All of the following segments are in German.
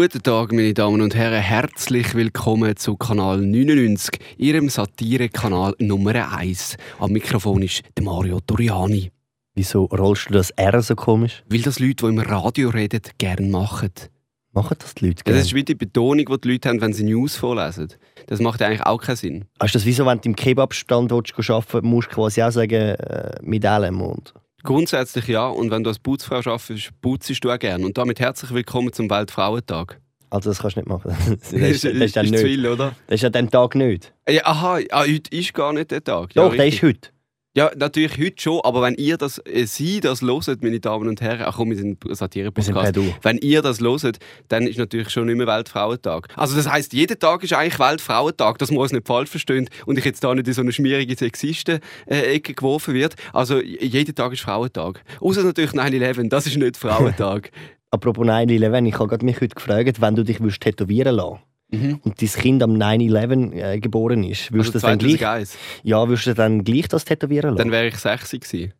Guten Tag, meine Damen und Herren. Herzlich willkommen zu Kanal 99, Ihrem Satire-Kanal Nummer 1. Am Mikrofon ist Mario Toriani. Wieso rollst du das R so komisch? Weil das Leute, die im Radio reden, gerne machen. Machen das die Leute gerne? das ist wie die Betonung, die die Leute haben, wenn sie News vorlesen. Das macht eigentlich auch keinen Sinn. Hast du das wieso, wenn du im Kebabstand willst, arbeiten musst du quasi auch sagen, äh, mit allem und... Grundsätzlich ja, und wenn du als Putzfrau arbeitest, putzest du auch gerne. Und damit herzlich willkommen zum Weltfrauentag. Also das kannst du nicht machen. Das, ist, das, ist, dann ist zu nicht. viel, oder? das ist ja den Tag nicht. Ja, aha, ah, heute ist gar nicht der Tag. Ja, Doch, der richtig. ist heute. Ja, natürlich heute schon, aber wenn ihr das, äh, Sie das loset, meine Damen und Herren, ach komm, wir sind Satire-Podcast. Wenn ihr das loset, dann ist natürlich schon nicht mehr Weltfrauentag. Also das heißt, jeder Tag ist eigentlich Weltfrauentag, dass man uns nicht falsch versteht und ich jetzt da nicht in so eine schmierige Sexisten-Ecke geworfen wird. Also jeder Tag ist Frauentag. Außer natürlich 9-11, das ist nicht Frauentag. Apropos 9-11, ich habe mich heute gefragt, wenn du dich tätowieren lassen mhm. und dein Kind am 9-11 äh, geboren ist, würdest Also du dann gleich, 2001. ja, würdest du dann gleich das tätowieren lassen? Dann wäre ich 60 gewesen.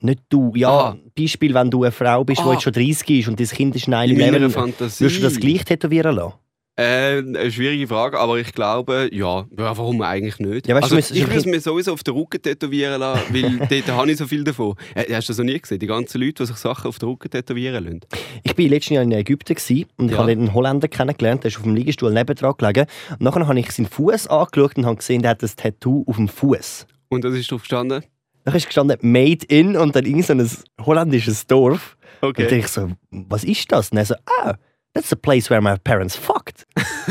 Nicht du. Ja, Aha. Beispiel, wenn du eine Frau bist, die Ah. jetzt schon 30 ist und dein Kind ist In meiner 9-11, Fantasie. würdest du das gleich tätowieren lassen? Äh, eine schwierige Frage, aber ich glaube, ja. ja warum eigentlich nicht? Ja, weißt also, ich würde es mir sowieso auf den Rücken tätowieren lassen, weil dort habe ich so viel davon. Äh, hast du das noch nie gesehen? Die ganzen Leute, die sich Sachen auf den Rücken tätowieren lassen. Ich war letztes Jahr in Ägypten gewesen und ich Ja. habe einen Holländer kennengelernt, der ist auf dem Liegestuhl nebendran gelegen. Und nachher habe ich seinen Fuß angeschaut und habe gesehen, der hat ein Tattoo auf dem Fuß. Und das ist drauf gestanden? Dann ist gestanden «Made in» und dann irgend so ein holländisches Dorf. Und Okay. dann dachte ich so, was ist das? Und er so, ah, that's the place where my parents fucked.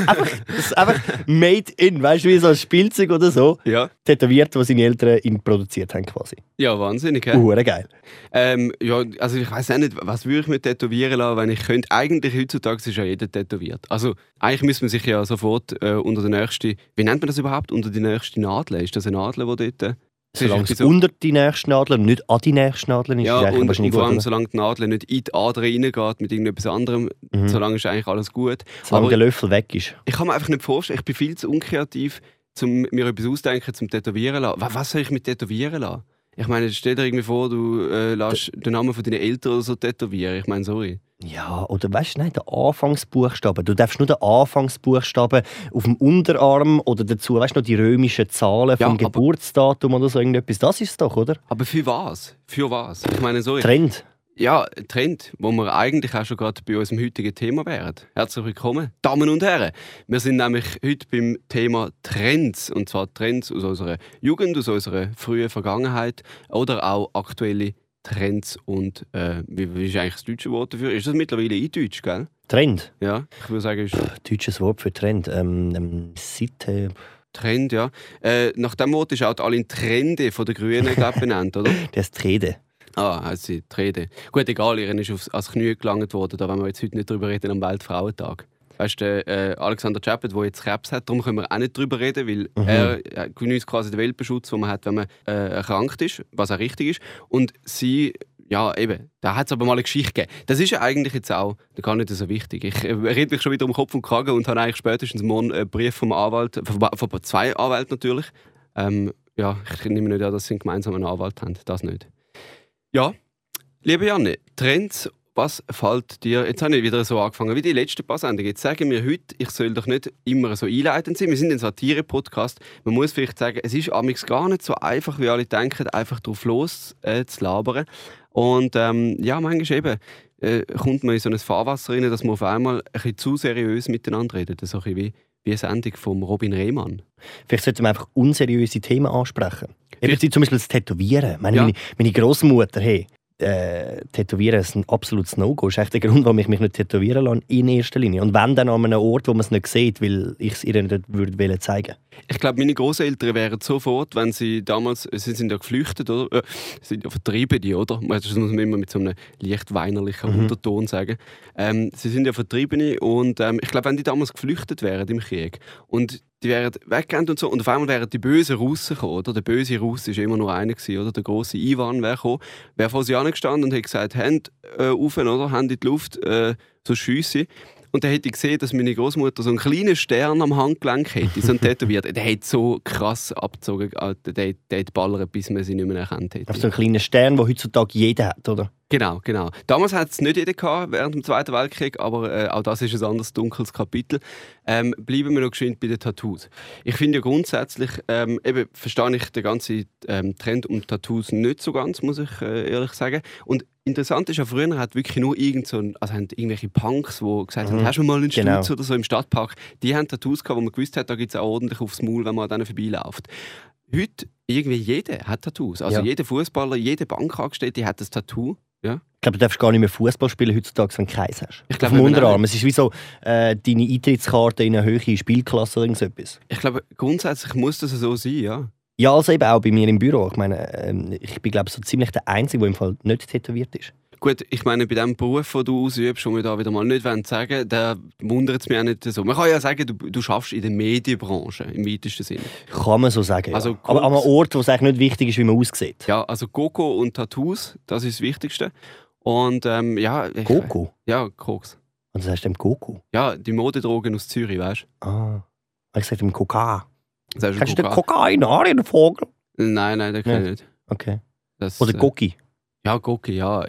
einfach, das ist einfach «Made in», weißt du, wie so ein Spielzeug oder so, Ja. tätowiert, was seine Eltern ihm produziert haben quasi. ja, wahnsinnig. Uhren geil. Ähm, ja, also ich weiß auch nicht, was würde ich mir tätowieren lassen, wenn ich könnte. Eigentlich heutzutage ist ja jeder tätowiert. Also eigentlich müsste man sich ja sofort äh, unter die nächste, wie nennt man das überhaupt, unter die nächste Nadel. Ist das eine Nadel, die dort... Solange es so- unter die nächste Nadel und nicht an die nächste Nadel ist, Ja, ist und, wahrscheinlich und vor gut. allem, oder? solange die Nadel nicht in die Ader reingeht mit irgendetwas anderem, Mhm. solange ist eigentlich alles gut. Solange aber- der Löffel weg ist. Ich kann mir einfach nicht vorstellen, ich bin viel zu unkreativ, um mir etwas ausdenken zum Tätowieren lassen. Wa- Was soll ich mit Tätowieren lassen? Ich meine, stell dir irgendwie vor, du äh, lässt den Namen von deinen Eltern oder so tätowieren. Ich meine, sorry. Ja, oder weißt du, nein, der Anfangsbuchstaben. Du darfst nur den Anfangsbuchstaben auf dem Unterarm oder dazu, weißt du, noch die römischen Zahlen Ja, vom aber- Geburtsdatum oder so irgendetwas. Das ist es doch, oder? Aber für was? Für was? Ich meine, sorry. Trend. Ja, Trend, wo wir eigentlich auch schon gerade bei unserem heutigen Thema wären. Herzlich willkommen, Damen und Herren. Wir sind nämlich heute beim Thema Trends. Und zwar Trends aus unserer Jugend, aus unserer frühen Vergangenheit oder auch aktuelle Trends. Und äh, wie, wie ist eigentlich das deutsche Wort dafür? Ist das mittlerweile in Deutsch, gell? Trend. Ja, ich würde sagen, ist Deutsches Wort für Trend. Ähm, ähm, Seite. Trend, ja. Äh, nach dem Wort ist auch die Aline Trende von den Grünen benannt, oder? Das ist die Rede. Ah, also die Rede. Gut, egal, ihr ist aufs, ans Knie gelangt worden, da wollen wir jetzt heute nicht drüber reden am Weltfrauentag. Weißt du, äh, Alexander Chappet, der jetzt Krebs hat, darum können wir auch nicht drüber reden, weil Mhm. er äh, genießt quasi den Weltbeschutz, den man hat, wenn man äh, erkrankt ist, was auch richtig ist. Und sie, ja eben, da hat es aber mal eine Geschichte gegeben. Das ist ja eigentlich jetzt auch gar nicht so wichtig. Ich äh, rede mich schon wieder um Kopf und Kragen und habe eigentlich spätestens morgen einen Brief vom Anwalt, von, von zwei Anwälten natürlich. Ähm, ja, ich nehme nicht an, dass sie einen gemeinsamen Anwalt haben, das nicht. Ja, liebe Janne, Trends, was fällt dir? Jetzt habe ich wieder so angefangen wie die letzte paar Sendungen. Jetzt sagen wir heute, ich soll doch nicht immer so einleitend sein. Wir sind ein Satire-Podcast. Man muss vielleicht sagen, es ist amigs gar nicht so einfach, wie alle denken, einfach drauf los äh, zu labern. Und ähm, ja, manchmal eben äh, kommt man in so ein Fahrwasser rein, dass man auf einmal ein bisschen zu seriös miteinander redet. So ein bisschen wie, wie eine Sendung von Robin Rehmann. Vielleicht sollten wir einfach unseriöse Themen ansprechen. Eben zum Beispiel das Tätowieren. Meine, Ja. meine, meine Großmutter, hey, äh, Tätowieren ist ein absolutes No-Go. Das ist echt der Grund, warum ich mich nicht tätowieren lasse, in erster Linie. Und wenn, dann an einem Ort, wo man es nicht sieht, weil ich es ihr nicht würde wollen zeigen Ich glaube, meine Großeltern wären sofort, wenn sie damals, sie sind ja geflüchtet, oder? Äh, sie sind ja Vertriebene, oder? Das muss man immer mit so einem leicht weinerlichen Mhm. Unterton sagen. Ähm, sie sind ja Vertriebene und ähm, ich glaube, wenn die damals geflüchtet wären im Krieg und die wären weggegangen und so und auf einmal wären die bösen Russen gekommen, oder? Der böse Russ war immer nur einer, gewesen, oder? Der große Ivan wäre gekommen, wäre vor sie angestanden und hätte gesagt, Hände äh, auf, oder? Hände in die Luft, äh, so schiesse. Und dann hätte ich gesehen, dass meine Großmutter so einen kleinen Stern am Handgelenk hätte, so einen tätowiert. Der hat so krass abgezogen, Alter. der, der hat ballert, bis man sie nicht mehr erkannt hätte. Auf so einen kleinen Stern, den heutzutage jeder hat, oder? Genau, genau. Damals hat es nicht jeder gehabt, während dem Zweiten Weltkrieg, aber äh, auch das ist ein anderes dunkles Kapitel. Ähm, bleiben wir noch geschwind bei den Tattoos. Ich finde ja grundsätzlich, ähm, eben verstehe ich den ganzen ähm, Trend um Tattoos nicht so ganz, muss ich äh, ehrlich sagen. Und interessant ist ja, früher hat wirklich nur irgend so ein, also haben irgendwelche Punks, die gesagt haben, Mhm. hast du mal einen Stutz Genau. oder so im Stadtpark, die haben Tattoos gehabt, wo man gewusst hat, da gibt es auch ordentlich aufs Maul, wenn man an denen vorbeiläuft. Heute, irgendwie jeder hat Tattoos. Also Ja. jeder Fußballer, jede Bankangestellte hat ein Tattoo. Ja? Ich glaube, du darfst gar nicht mehr Fußball spielen heutzutage, wenn du keins hast. Ich Auf glaube dem eben Unterarm. Es ist wie so äh, deine Eintrittskarte in eine höhere Spielklasse oder irgendetwas. Ich glaube, grundsätzlich muss das so sein, ja. Ja, also eben auch bei mir im Büro. Ich meine, ähm, ich bin glaube so ziemlich der Einzige, der im Fall nicht tätowiert ist. Gut, ich meine, bei dem Beruf, den du ausübst, und wir da wieder mal nicht wollen sagen da wundert es mich auch nicht so. Man kann ja sagen, du, du schaffst in der Medienbranche, im weitesten Sinne. Kann man so sagen. Also ja. Aber an einem Ort, wo es eigentlich nicht wichtig ist, wie man aussieht. Ja, also Coco und Tattoos, das ist das Wichtigste. Und ähm, ja... Ich, Goku? Ja, Koks. Und das heißt dem Goku. Ja, die Modedrogen aus Zürich, weißt Ah. Ich sage dem Koka. Sagst Kennst du den Coca? Kokain, der Vogel? Nein, nein, den kenne ich nicht. Okay. Das, Oder äh, Goki. Ja, Goki, ja.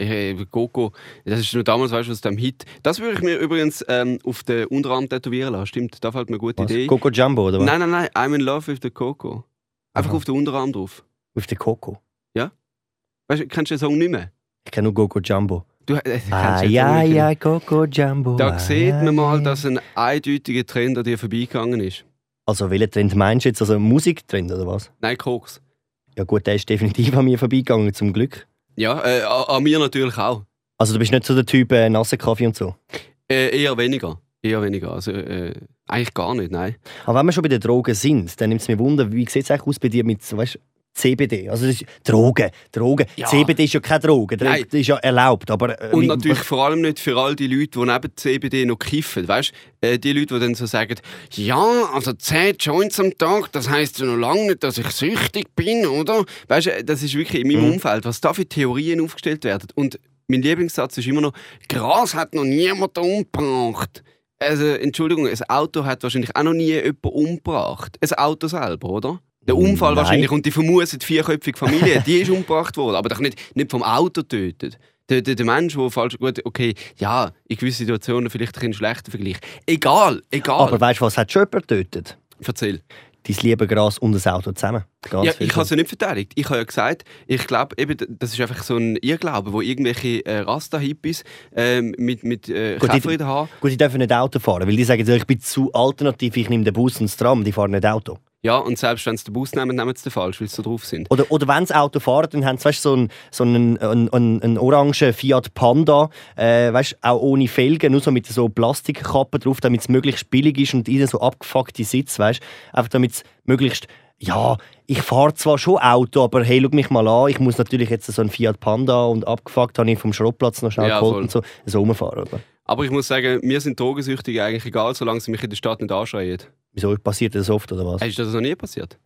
Goku, das ist nur damals, weißt du, aus dem Hit. Das würde ich mir übrigens ähm, auf den Unterarm tätowieren lassen. Stimmt, da fällt mir eine gute Was? Idee. Coco Jumbo, oder was? Nein, nein, nein, I'm in love with the Coco. Einfach Aha. auf den Unterarm drauf. Auf den Coco. Weißt du, kennst du den Song nicht mehr? Ich kenne nur Coco Jumbo. Du äh, kennst Ah, ja, ja, Coco Jumbo. Da ah, sieht ja, man mal, ja. dass ein eindeutiger Trend an dir vorbeigegangen ist. Also, welchen Trend meinst du jetzt? Also, Musiktrend, oder was? Nein, Koks. Ja, gut, der ist definitiv an mir vorbeigegangen, zum Glück. Ja, äh, an mir natürlich auch. Also, du bist nicht so der Typ äh, nasse Kaffee und so. Äh, eher weniger. Eher weniger. Also, äh, eigentlich gar nicht, nein. Aber wenn wir schon bei den Drogen sind, dann nimmt es mir Wunder, wie sieht es eigentlich aus bei dir mit weißt, CBD? Also, das ist Drogen. Drogen. Ja. CBD ist ja keine Droge. Nein. Das ist ja erlaubt. Aber, äh, Und natürlich vor allem nicht für all die Leute, die neben CBD noch kiffen. Weißt du, äh, die Leute, die dann so sagen, ja, also 10 Joints am Tag, das heisst ja noch lange nicht, dass ich süchtig bin, oder? Weißt du, das ist wirklich in meinem Mhm. Umfeld, was da für Theorien aufgestellt werden. Und mein Lieblingssatz ist immer noch, Gras hat noch niemand umgebracht. Also, Entschuldigung, ein Auto hat wahrscheinlich auch noch nie jemand umgebracht. Ein Auto selber, oder? Der Unfall Nein. wahrscheinlich und die vermutet vierköpfige Familie, die ist umgebracht worden, aber doch nicht, nicht vom Auto tötet. Der, der, der Mensch, der falsch, gut, okay, ja, in gewissen Situationen vielleicht ein schlechter Vergleich. Egal, egal. aber weißt du, was hat schon jemand getötet? Erzähl. Dein liebe Gras und das Auto zusammen. Ganz Ja, ich habe es ja nicht verteidigt. Ich habe ja gesagt, ich glaube, eben, das ist einfach so ein Irrglaube, wo irgendwelche äh, Rasta-Hippies ähm, mit, mit äh, Gut, Käfer in den Haaren. Gut, die dürfen nicht Auto fahren, weil die sagen, ich bin zu alternativ, ich nehme den Bus und das Tram, die fahren nicht Auto. Ja, und selbst wenn sie den Bus nehmen, nehmen sie den falsch, weil sie so drauf sind. Oder, oder wenn sie Auto fahren, dann haben sie weißt, so einen, so einen, einen, einen, orangen Fiat Panda, äh, weißt, auch ohne Felgen, nur so mit so Plastikkappen drauf, damit es möglichst billig ist und ihnen so abgefuckte Sitz, weißt, einfach damit es möglichst ja, ich fahre zwar schon Auto, aber hey, schau mich mal an, ich muss natürlich jetzt so einen Fiat Panda und abgefuckt habe ich vom Schrottplatz noch schnell Ja, geholt voll. und so, so rumfahren, oder? Aber ich muss sagen, mir sind Drogensüchtige eigentlich egal, solange sie mich in der Stadt nicht anschreien. Wieso passiert das oft, oder was? Ist das noch nie passiert?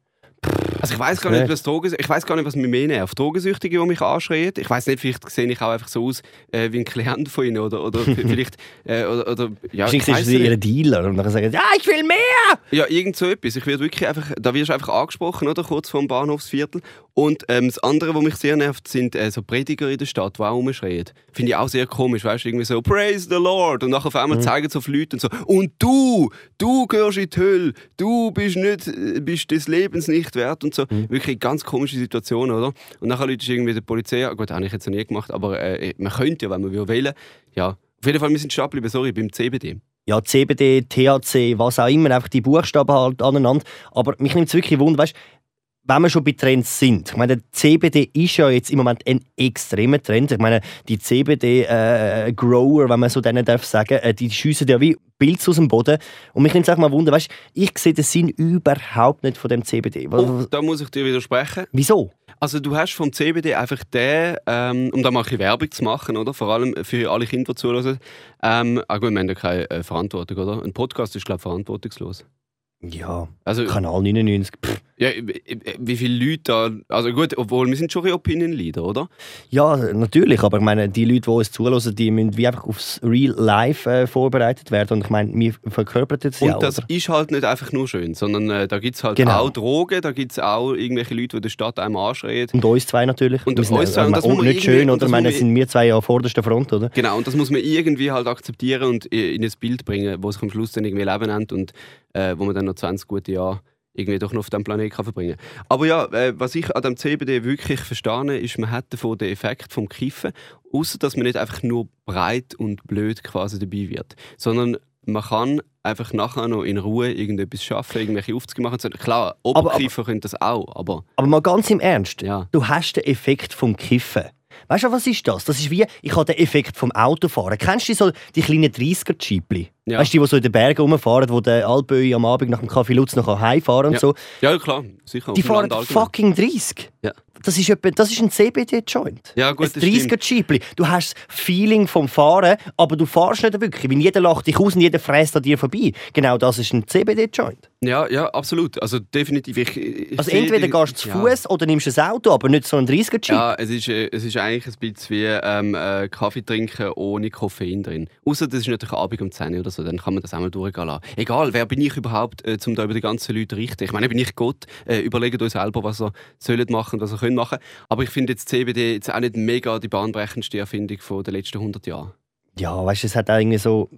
Also ich weiß gar nicht, was Drogen, ich weiß gar nicht, was mich mehr nervt. Drogensüchtige, die mich anschreien. Ich weiß nicht, vielleicht sehe ich auch einfach so aus äh, wie ein Klient von ihnen oder, oder vielleicht äh, oder, oder ja, ich sind sie ihre Dealer und dann sagen ja, ich will mehr! Ja, irgend so etwas. Ich werde wirklich einfach, da wirst du einfach angesprochen, oder? Kurz vor dem Bahnhofsviertel. Und ähm, das andere, was mich sehr nervt, sind äh, so Prediger in der Stadt, die auch rumschreien. Finde ich auch sehr komisch, weißt du, irgendwie so, Praise the Lord. Und nachher auf einmal zeigen sie auf Leute und so, und du, du gehörst in die Hölle, du bist, nicht, äh, bist des Lebens nicht wert und so. Wirklich ganz komische Situation, oder? Und nachher Leute irgendwie der Polizei, gut, habe ich jetzt noch nie gemacht, aber äh, man könnte ja, wenn man will, wählen. Ja, auf jeden Fall, wir sind stehen sorry, beim CBD. ja, CBD, THC, was auch immer, einfach die Buchstaben halt aneinander. Aber mich nimmt es wirklich wunder, weißt, wenn wir schon bei Trends sind. Ich meine, der CBD ist ja jetzt im Moment ein extremer Trend. Ich meine, die CBD-Grower, wenn man so denen darf sagen, äh, die schiessen ja wie Pilze aus dem Boden. Und mich nimmt es auch mal wunder, weißt, ich sehe den Sinn überhaupt nicht von dem CBD. Oh, da muss ich dir widersprechen. Wieso? Also du hast vom CBD einfach den, ähm, um da mal ein Werbung zu machen, oder? Vor allem für alle Kinder, die zuhören. Ähm, ah gut, wir haben ja keine äh, Verantwortung, oder? Ein Podcast ist, glaube ich, verantwortungslos. Ja, Also, Kanal 99. Pff, Ja, wie viele Leute da. Also gut, obwohl wir sind schon Opinion Leader, oder? Ja, natürlich. Aber ich meine, die Leute, die uns zulassen, die müssen wie einfach aufs Real Life äh, vorbereitet werden. Und ich meine, wir verkörpern das Und ja. das oder? ist halt nicht einfach nur schön, sondern äh, da gibt es halt Genau. auch Drogen, da gibt es auch irgendwelche Leute, die in der Stadt einem anschreien. Und uns zwei natürlich. Und Wir sind uns ja- zwei, und das man nicht schön, und oder? Ich meine, sind wir zwei ja an vorderster Front, oder? Genau, und das muss man irgendwie halt akzeptieren und i- in ein Bild bringen, wo sich am Schluss dann irgendwie Leben nennt und äh, wo man dann noch 20 gute Jahre irgendwie doch noch auf diesem Planeten kann verbringen Aber ja, äh, was ich an dem CBD wirklich verstehe, ist, man hat davon den Effekt vom Kiffen, außer dass man nicht einfach nur breit und blöd quasi dabei wird, sondern man kann einfach nachher noch in Ruhe irgendetwas schaffen, irgendwelche Aufzüge machen. Klar, Oberkiefer können das auch, aber Aber mal ganz im Ernst. ja. Du hast den Effekt vom Kiffen. Weißt du, was ist das? Das ist wie, ich habe den Effekt vom Autofahren. Kennst du die so die kleinen 30er-Jeepli? Ja. Weißt du, die, die so in den Bergen rumfahren, wo der Alpöi am Abend nach dem Kaffee Lutz noch heimfahren und Ja. so? ja, klar, sicher. Die fahren fucking 30. Ja. Das ist, etwa, das ist ein CBD-Joint. Ja, gut, ein das stimmt. 30er-Jeepli. Du hast das Feeling vom Fahren, aber du fahrst nicht wirklich. Weil jeder lacht dich aus und jeder fräst an dir vorbei. Genau das ist ein CBD-Joint. Ja, ja, absolut. Also definitiv. Ich, ich Also entweder die- gehst du zu ja. Fuß oder nimmst ein Auto, aber nicht so ein 30er-Jeep. Ja, es ist, äh, es ist eigentlich ein bisschen wie ähm, äh, Kaffee trinken ohne Koffein drin. Außer das ist natürlich Abend um 10 Uhr oder so, dann kann man das einmal durchgehen lassen. Egal, wer bin ich überhaupt, äh, um da über die ganzen Leute zu richten? Ich meine, bin ich Gott, äh, überlegt euch selber, was ihr sollt machen was ihr könnt machen. Aber ich finde jetzt CBD jetzt auch nicht mega die bahnbrechendste Erfindung von den letzten 100 Jahren. Ja, weißt du, es hat auch irgendwie so.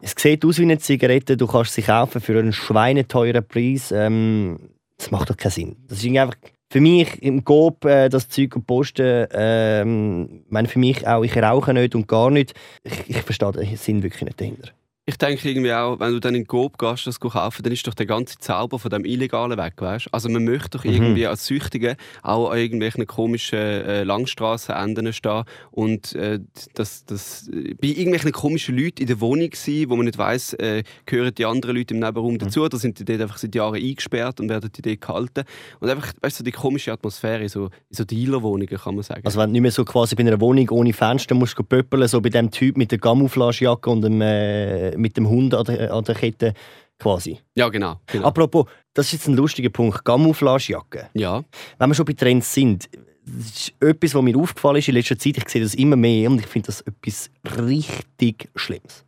Es sieht aus wie eine Zigarette, du kannst sie kaufen für einen schweineteuren Preis. Ähm, das macht doch keinen Sinn. Das ist irgendwie einfach. Für mich im Coop äh, das Zeug und posten, ähm, meine für mich auch, ich rauche nicht und gar nicht. Ich, ich verstehe den Sinn wirklich nicht dahinter. Ich denke irgendwie auch, wenn du dann in Coop gehst, das kaufen, dann ist doch der ganze Zauber von dem Illegalen weg, weißt? Also man möchte doch Mhm. irgendwie als Süchtige auch an irgendwelchen komischen äh, Langstrassenenden stehen und äh, das, das, bei irgendwelchen komischen Leuten in der Wohnung sein, wo man nicht weiss, äh, gehören die anderen Leute im Nebenraum Mhm. dazu, oder sind die dort einfach seit Jahren eingesperrt und werden die dort gehalten. Und einfach, weißt du, die komische Atmosphäre, so, in so Dealerwohnungen kann man sagen. Also wenn du nicht mehr so quasi bei einer Wohnung ohne Fenster musst du pöppeln, so bei dem Typ mit der Camouflagejacke und dem, äh, mit dem Hund an der, an der Kette quasi. ja, genau. genau. Apropos, das ist jetzt ein lustiger Punkt, Camouflagejacke. ja. wenn wir schon bei Trends sind, das ist etwas, was mir aufgefallen ist in letzter Zeit. Ich sehe das immer mehr und ich finde das etwas richtig Schlimmes.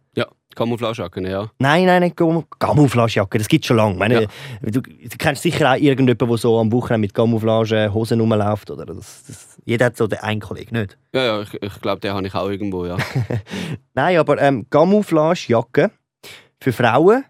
Ja, Camouflagejacken, ja. Nein, nein, nicht Gam- Camouflagejacke, das gibt schon lange. Meine, Ja. du, du kennst sicher auch irgendjemanden, der so am Wochenende mit Camouflage Hosen rumläuft. Oder? Das, das, jeder hat so den einen Kollegen, nicht? Ja, ja, ich, ich glaube, den habe ich auch irgendwo, ja. Nein, aber ähm, Camouflagejacke für Frauen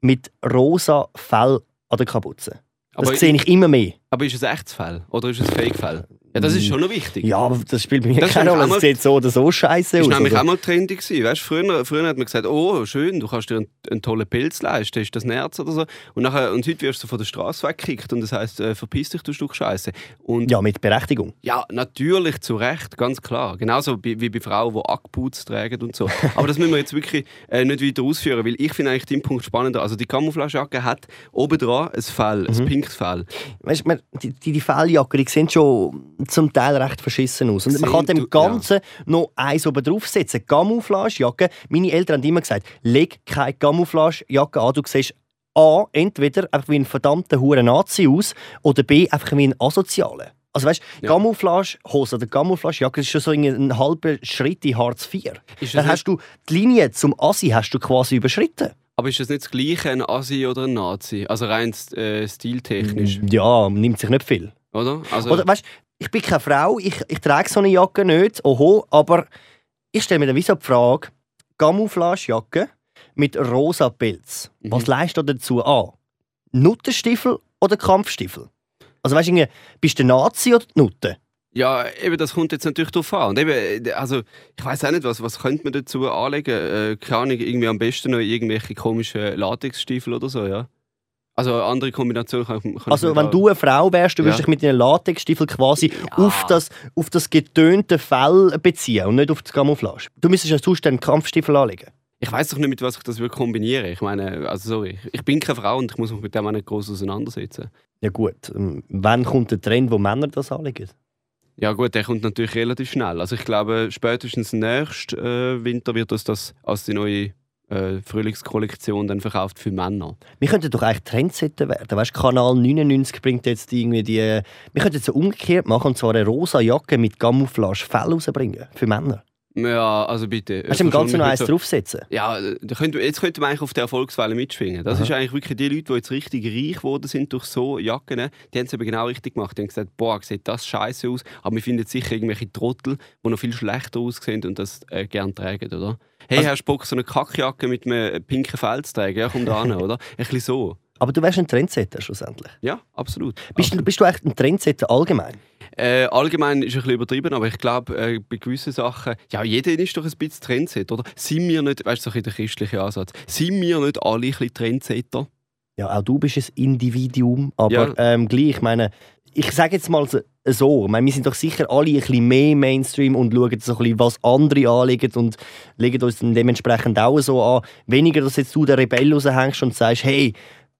mit rosa Fell an der Kapuze. Das Aber, sehe ich immer mehr. aber ist es echtes Fell oder ist es Fake-Fell? Ja, das ist schon noch wichtig. Ja, aber das spielt mir Das keine Rolle. Es sieht so oder so scheiße Das aus. war nämlich oder? auch mal trendy. Gewesen. Weißt, früher, früher hat man gesagt, oh, schön, du kannst dir einen, einen tollen Pilz leisten, ist das Nerz oder so. Und, nachher, und heute wirst du von der Straße weggekickt und das heisst, äh, verpiss dich, du Stück Scheiße. Und Ja, mit Berechtigung. ja, natürlich, zu Recht, ganz klar. Genauso wie, wie bei Frauen, die Ackputz tragen und so. Aber das müssen wir jetzt wirklich äh, nicht weiter ausführen, weil ich finde eigentlich den Punkt spannender. Also die Camouflagejacke hat obendran ein Fell, Mhm. ein pinkes Fell. Weißt, man, die, die, die Felljacken die sehen schon zum Teil recht verschissen aus. Und man kann dem du- Ganzen noch eins oben draufsetzen. Camouflagejacke. Meine Eltern haben immer gesagt, leg keine Camouflagejacke an. Du siehst A, entweder einfach wie ein verdammter hure Nazi aus oder B, einfach wie ein Asozialer. Also weißt, Ja. Camouflagehose oder Camouflagejacke ist schon so ein halber Schritt in Hartz IV. Dann hast du die Linie zum Assi hast du quasi überschritten. Aber ist das nicht das Gleiche, ein Asi oder ein Nazi? Also rein äh, stiltechnisch, Ja, nimmt sich nicht viel. oder? Also, Oder weißt, ich bin keine Frau, ich, ich trage so eine Jacke nicht, oho, aber ich stelle mir dann wie so die Frage, Camouflagejacke mit rosa Pilz. Mhm. Was leistet dazu an? Nuttenstiefel oder Kampfstiefel? Also weißt du, bist du Nazi oder die Nutte? ja, eben, das kommt jetzt natürlich darauf an. Und eben, also, ich weiß auch nicht, was, was könnte man dazu anlegen? Äh, keine Ahnung, irgendwie am besten noch irgendwelche komischen Latexstiefel oder so, ja? Also eine andere Kombination kann, kann Also wenn du eine Frau wärst, du würdest Ja. dich mit deinen Latexstiefeln quasi Ja. auf, das, auf das getönte Fell beziehen und nicht auf das Camouflage. Du müsstest ja sonst einen Kampfstiefel anlegen. Ich weiß doch nicht, mit was ich das würde kombinieren Ich meine, also sorry, ich bin keine Frau und ich muss mich mit dem auch nicht groß auseinandersetzen. Ja gut, ähm, wann kommt der Trend, wo Männer das anlegen? Ja gut, der kommt natürlich relativ schnell. Also ich glaube, spätestens nächsten äh, Winter wird uns das als die neue äh, Frühlingskollektion dann verkauft für Männer. Wir könnten doch eigentlich Trendsetter werden. Weißt, Kanal 99 bringt jetzt irgendwie die. Wir könnten jetzt so umgekehrt machen und zwar eine rosa Jacke mit Camouflage Fell rausbringen für Männer. Ja, also bitte. Hast du im Ganzen noch eins draufsetzen? Ja, da könnte, jetzt könnte man eigentlich auf der Erfolgswelle mitschwingen. Das Aha. ist eigentlich wirklich die Leute, die jetzt richtig reich geworden sind durch so Jacken, die haben es eben genau richtig gemacht. Die haben gesagt, boah, sieht das scheiße aus, aber wir finden sicher irgendwelche Trottel, die noch viel schlechter aussehen und das äh, gerne tragen, oder? Hey, also, hast du Bock, so eine Kackjacke mit einem pinken tragen? Ja, komm da an, oder? Ein bisschen so. Aber du wärst ein Trendsetter schlussendlich. Ja, absolut. Bist, absolut. Du, bist du echt ein Trendsetter allgemein? Äh, allgemein ist ein bisschen übertrieben, aber ich glaube, äh, bei gewissen Sachen, ja, jeder ist doch ein bisschen Trendsetter, oder? Sind wir nicht, weißt du, so der christliche Ansatz, sind wir nicht alle ein bisschen Trendsetter? Ja, auch du bist ein Individuum, aber ja. ähm, gleich, ich meine, ich sage jetzt mal so, ich meine, wir sind doch sicher alle ein bisschen mehr Mainstream und schauen so ein bisschen, was andere anlegen und legen uns dann dementsprechend auch so an. Weniger, dass jetzt du der Rebell raushängst und sagst, hey,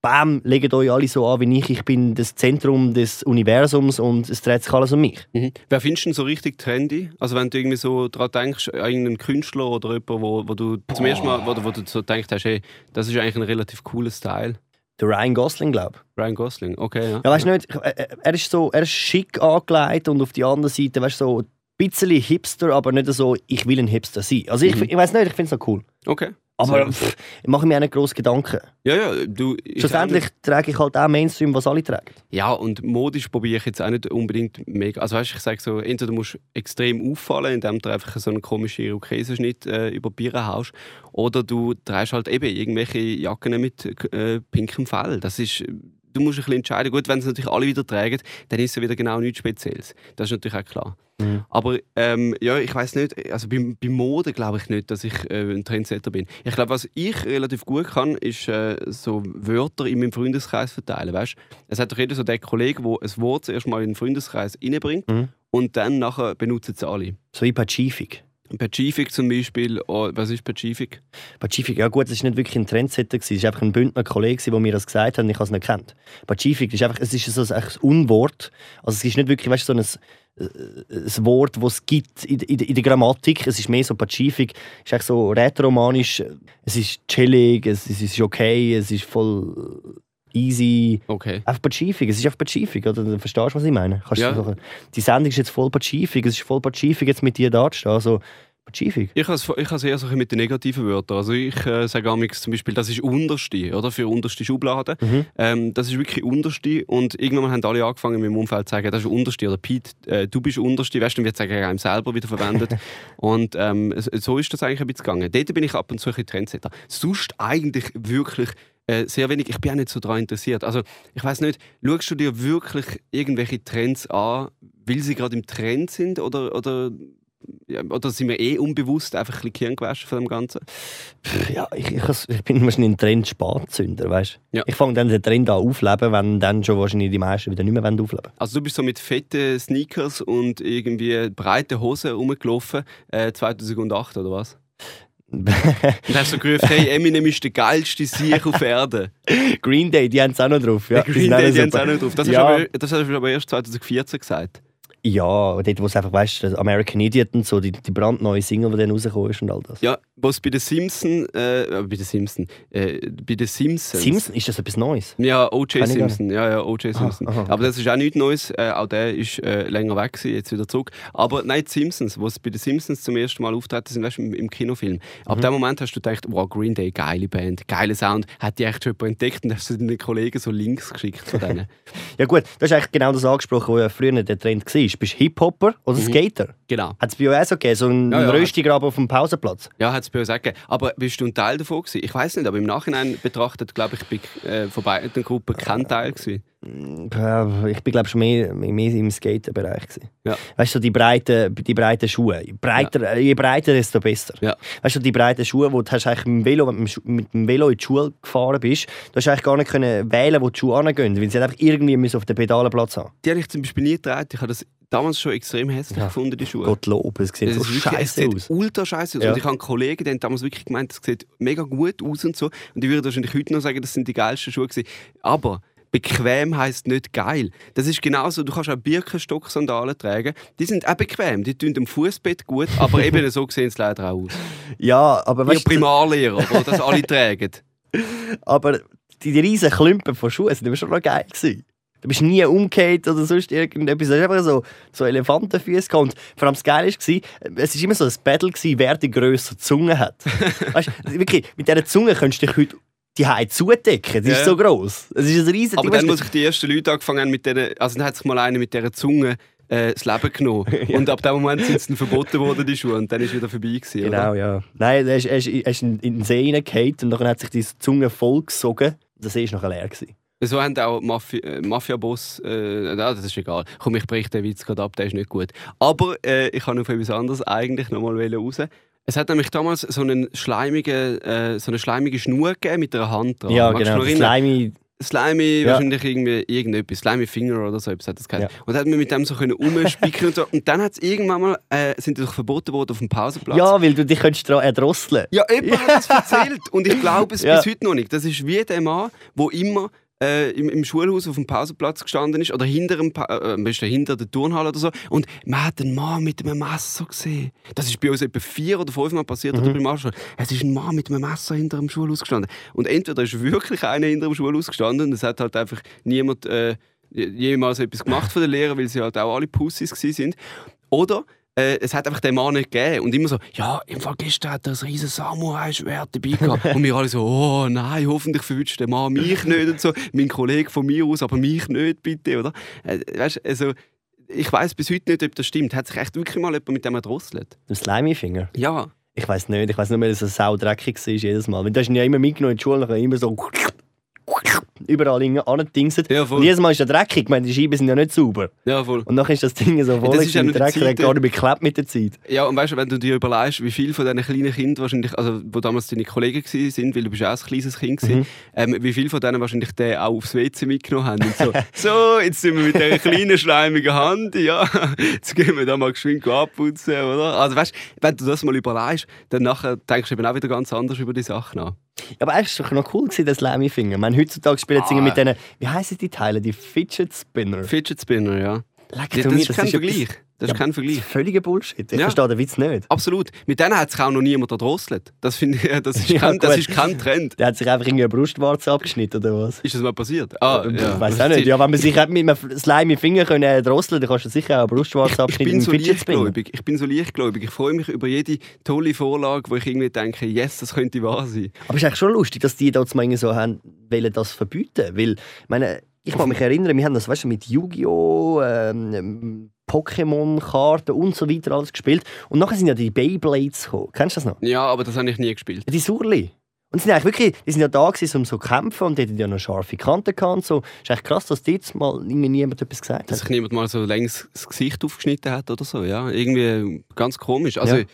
bam, legt euch alle so an wie ich. Ich bin das Zentrum des Universums und es dreht sich alles um mich. Mhm. Wer findest du denn so richtig trendy? Also wenn du irgendwie so daran denkst, irgendeinen Künstler oder jemanden, wo, wo du zum ersten Mal, wo, wo du so denkst hey, das ist eigentlich ein relativ cooler Style. Der Ryan Gosling, glaube ich. Ryan Gosling, okay, ja. Ja, weißt du nicht, äh, äh, er ist so, er ist schick angelegt und auf die andere Seite, weißt du, so ein bisschen Hipster, aber nicht so, ich will ein Hipster sein. Also ich, mhm. ich weiß nicht, ich finde es noch cool. Okay. Aber pff, ich mache mir auch nicht grosse Gedanken. Ja, ja, du... Schlussendlich trage ich halt auch Mainstream, was alle tragen. Ja, und modisch probiere ich jetzt auch nicht unbedingt mega... Also weißt, ich sage so, entweder musst du extrem auffallen, indem du einfach so einen komischen Irokesenschnitt äh, über Bieren haust, oder du trägst halt eben irgendwelche Jacken mit äh, pinkem Fell. Das ist du musst ein bisschen entscheiden. Gut, wenn es natürlich alle wieder tragen, dann ist es wieder genau nichts Spezielles. Das ist natürlich auch klar. Mhm. Aber ähm, ja, ich weiß nicht, also bei, bei Mode glaube ich nicht, dass ich äh, ein Trendsetter bin. Ich glaube, was ich relativ gut kann, ist äh, so Wörter in meinem Freundeskreis verteilen. Weißt? Es hat doch jeder so den Kollegen, der ein Wort zuerst mal in den Freundeskreis reinbringt mhm. und dann nachher benutzen es alle. So wie Pazifik. Pacifik zum Beispiel, oh, was ist Pacifik? Pacifik, ja gut, das war nicht wirklich ein Trendsetter, es war einfach ein Bündner Kollege, der mir das gesagt hat und ich habe es nicht kennt. Pacifik ist einfach, es ist so ein Unwort, also es ist nicht wirklich, weißt, so ein, äh, ein Wort, das es gibt in, in, in der Grammatik, es ist mehr so Pacifik, es ist echt so rätoromanisch, es ist chillig, es, es ist okay, es ist voll easy. Okay. Einfach Pazifik. Es ist einfach Pazifik, oder? Du verstehst, was ich meine? Kannst ja. so, die Sendung ist jetzt voll Pazifik. Es ist voll Pazifik, jetzt mit dir da zu stehen. Also, Pazifik. Ich habe es eher so mit den negativen Wörtern. Also ich äh, sage zum Beispiel, das ist unterste, oder? Für unterste Schublade. Mhm. Ähm, das ist wirklich unterste. Und irgendwann haben alle angefangen, in meinem Umfeld zu sagen, das ist unterste. Oder Pete, äh, du bist unterste. Weißt du, wird eigentlich einem selber wieder verwendet. und ähm, so ist das eigentlich ein bisschen gegangen. Dort bin ich ab und zu ein bisschen Trendsetter. Sonst eigentlich wirklich äh, sehr wenig. Ich bin auch nicht so daran interessiert. Also ich weiß nicht, schaust du dir wirklich irgendwelche Trends an, weil sie gerade im Trend sind oder, oder ja, oder sind wir eh unbewusst einfach ein bisschen gewaschen von dem Ganzen? Ja, ich, ich, ich bin wahrscheinlich ein Trend-Spatzünder, weißt ja. Ich fange dann den Trend an aufleben, wenn dann schon wahrscheinlich die meisten wieder nicht mehr aufleben Also du bist so mit fetten Sneakers und irgendwie breiten Hosen rumgelaufen, äh, 2008 oder was? Und hast so gerufen, hey, Eminem ist der geilste Sieg auf Erden. Green Day, die haben es auch noch drauf. Ja, Green Day, die haben es auch noch drauf. Das, ja. hast aber, das hast du aber erst 2014 gesagt. Ja, dort, wo es einfach, weißt du, American Idiot und so, die, die brandneue Single, die dann rausgekommen ist und all das. Ja, was bei den Simpsons, äh, äh, bei den Simpsons, äh, bei den Simpsons. Simpsons, ist das etwas Neues? Ja, O.J. Simpson, ja, ja, O.J. Simpson. Aha, aha, Aber das ist auch nichts Neues, äh, auch der ist äh, länger weg gewesen, jetzt wieder zurück. Aber nein, die Simpsons, wo bei den Simpsons zum ersten Mal auftreten sind, weißt du, im, im Kinofilm. Ab mhm. dem Moment hast du gedacht, wow, Green Day, geile Band, geiler Sound, hat die echt schon jemand entdeckt und hast du deinen Kollegen so Links geschickt von denen. ja gut, du hast eigentlich genau das angesprochen, was ja früher der Trend war. Bist du Hip-Hopper oder mhm. Skater? Genau. Hat es bei euch auch so gegeben, so einen ja, ja, Röstigraben auf dem Pausenplatz? Ja, hat es bei uns auch gegeben. Aber aber bist du ein Teil davon gewesen? Ich weiß nicht, aber im Nachhinein betrachtet, glaube ich, bin äh, von beiden Gruppen kein Teil gewesen. Ich bin glaube schon mehr, mehr im Skaterbereich Ja. Weißt du, die breiten, die breiten Schuhe. Breiter, ja. Je breiter, desto besser. Ja. Weißt du, die breiten Schuhe, wo du hast eigentlich mit dem Velo, mit dem Velo in die Schule gefahren bist, du hast eigentlich gar nicht können wählen, wo die Schuhe angehen, weil sie einfach irgendwie auf den Pedalenplatz haben. Die habe ich zum Beispiel nie getragen. Ich habe das damals schon extrem hässlich ja. gefunden, die Schuhe. Gottlob, es sieht das so scheiße aus. ultra scheiße aus. Ja. Und ich habe einen Kollegen, der hat damals wirklich gemeint, das sieht mega gut aus und so. Und ich würde wahrscheinlich heute noch sagen, das sind die geilsten Schuhe gewesen. Aber Bequem heisst nicht geil. Das ist genauso, du kannst auch Birkenstock-Sandalen tragen. Die sind auch bequem, die tun dem Fußbett gut, aber eben so sehen sie leider auch aus. Ja, aber weißt du, Primarlehrer, die das alle tragen. aber die, riesen Klumpen von Schuhen sind immer schon noch geil gewesen. Du bist nie umgekehrt oder sonst irgendetwas. Du hast einfach so, so Elefantenfüße gehabt. Und vor allem das Geile war, es war immer so ein Battle, gewesen, wer die grössere Zunge hat. weißt du, wirklich, mit dieser Zunge könntest du dich heute die Haare zudecken. Die Ja. ist so gross. Es ist ein riesen Aber dann muss ich die ersten Leute angefangen haben mit der, also dann hat sich mal einer mit dieser Zunge äh, das Leben genommen. Und ab dem Moment sind es dann verboten worden, die Schuhe. Und dann ist wieder vorbei gewesen, Genau, oder? ja. Nein, er ist, er ist, er ist in den See reingefallen und dann hat sich die Zunge vollgesogen. Der See war nachher leer. Gewesen. So haben auch Mafi äh, Mafia-Boss, äh, ja, das ist egal. Komm, ich breche den Witz gerade ab, der ist nicht gut. Aber äh, ich kann auf etwas anderes eigentlich nochmal raus. Es hat nämlich damals so, einen schleimigen, äh, so eine schleimige Schnur gegeben mit einer Hand dran. Ja, Magst genau. Slimy. Slimy, Ja. wahrscheinlich irgendwie irgendetwas, Slimy Finger oder so etwas hat das geheißen. Ja. Und dann hat man mit dem so können rumspicken und so. Und dann hat es irgendwann mal, äh, sind die doch verboten worden auf dem Pausenplatz. Ja, weil du dich könntest daran erdrosseln Ja, jemand hat es erzählt und ich glaube es bis heute noch nicht. Das ist wie der Mann, der immer äh, im, im Schulhaus auf dem Pausenplatz gestanden ist oder hinter, dem pa äh, hinter der Turnhalle oder so und man hat einen Mann mit einem Messer gesehen. Das ist bei uns etwa vier oder fünf Mal passiert Mhm. an der Primarschule. Es ist ein Mann mit einem Messer hinter dem Schulhaus gestanden und entweder ist wirklich einer hinter dem Schulhaus gestanden und es hat halt einfach niemand äh, jemals etwas gemacht von den Lehrern, weil sie halt auch alle Pussys sind. Oder äh, es hat einfach den Mann nicht gegeben. Und immer so, ja, im Fall gestern hat er ein riesen Samurai-Schwert dabei gehabt. und wir alle so, oh nein, hoffentlich verwünscht der Mann mich nicht und so. Mein Kollege von mir aus, aber mich nicht, bitte, oder? Äh, weißt, also, ich weiß bis heute nicht, ob das stimmt. Hat sich echt wirklich mal jemand mit dem erdrosselt? Der Slimy-Finger. Ja. Ich weiß nicht. Ich weiß nur, dass es sau dreckig war jedes Mal. Weil du hast ihn ja immer mitgenommen in die Schule immer so überall angedingset. Ja, voll. Und jedes Mal ist er dreckig. Ich meine, die Scheiben sind ja nicht sauber. Ja, voll. Und dann ist das Ding so voll das ist ja mit Dreck. Der Zeit, gar nicht mehr geklebt mit der Zeit. Ja, und weißt du, wenn du dir überlegst, wie viele von diesen kleinen Kindern wahrscheinlich, also wo damals deine Kollegen sind, weil du bist auch ein kleines Kind gewesen, ähm, wie viele von denen wahrscheinlich den auch aufs WC mitgenommen haben und so, so, jetzt sind wir mit dieser kleinen schleimigen Hand, ja, jetzt gehen wir da mal geschwind abputzen, oder? Also weißt du, wenn du das mal überlegst, dann nachher denkst du eben auch wieder ganz anders über die Sachen nach. Ja, aber eigentlich war es noch cool, gewesen, das Slimy-Finger. Ich meine, heutzutage spielen sie Ah. mit diesen, wie heißen die Teile? Die Fidget Spinner. Fidget Spinner, ja. Leck Das, du das mir, ist kein etwas- Vergleich. Das ist Ja, kein Das Vergleich. ist völliger Bullshit. Ich Ja. verstehe den Witz nicht. Absolut. Mit denen hat sich auch noch niemand erdrosselt. Das finde ich, das ist, Ja, kein, das ist kein Trend. Der hat sich einfach irgendwie eine Brustwarze abgeschnitten oder was? Ist das mal passiert? Ah, Ich ja. weiß auch nicht. Ja, wenn man sich mit einem Slimy-Finger können drosseln dann kannst du sicher auch eine Brustwarze ich abschneiden bin mit so leichtgläubig. Ich bin so leichtgläubig. Ich freue mich über jede tolle Vorlage, wo ich irgendwie denke, yes, das könnte wahr sein. Aber es ist eigentlich schon lustig, dass die da jetzt mal irgendwie so haben, wollen das verbieten. Weil, ich meine, ich kann mich erinnern, wir haben das weißt du, mit Yu-Gi-Oh!, ähm, Pokémon-Karten und so weiter alles gespielt. Und nachher sind ja die Beyblades gekommen. Kennst du das noch? Ja, aber das habe ich nie gespielt. Die Surli. Und sie sind eigentlich wirklich, die sind ja da gewesen, um so zu kämpfen und die hatten ja noch scharfe Kanten gehabt und so. ist echt krass, dass jetzt mal irgendwie niemand etwas gesagt Dass hat. sich niemand mal so längs das Gesicht aufgeschnitten hat oder so. Ja, irgendwie ganz komisch. Also Ja.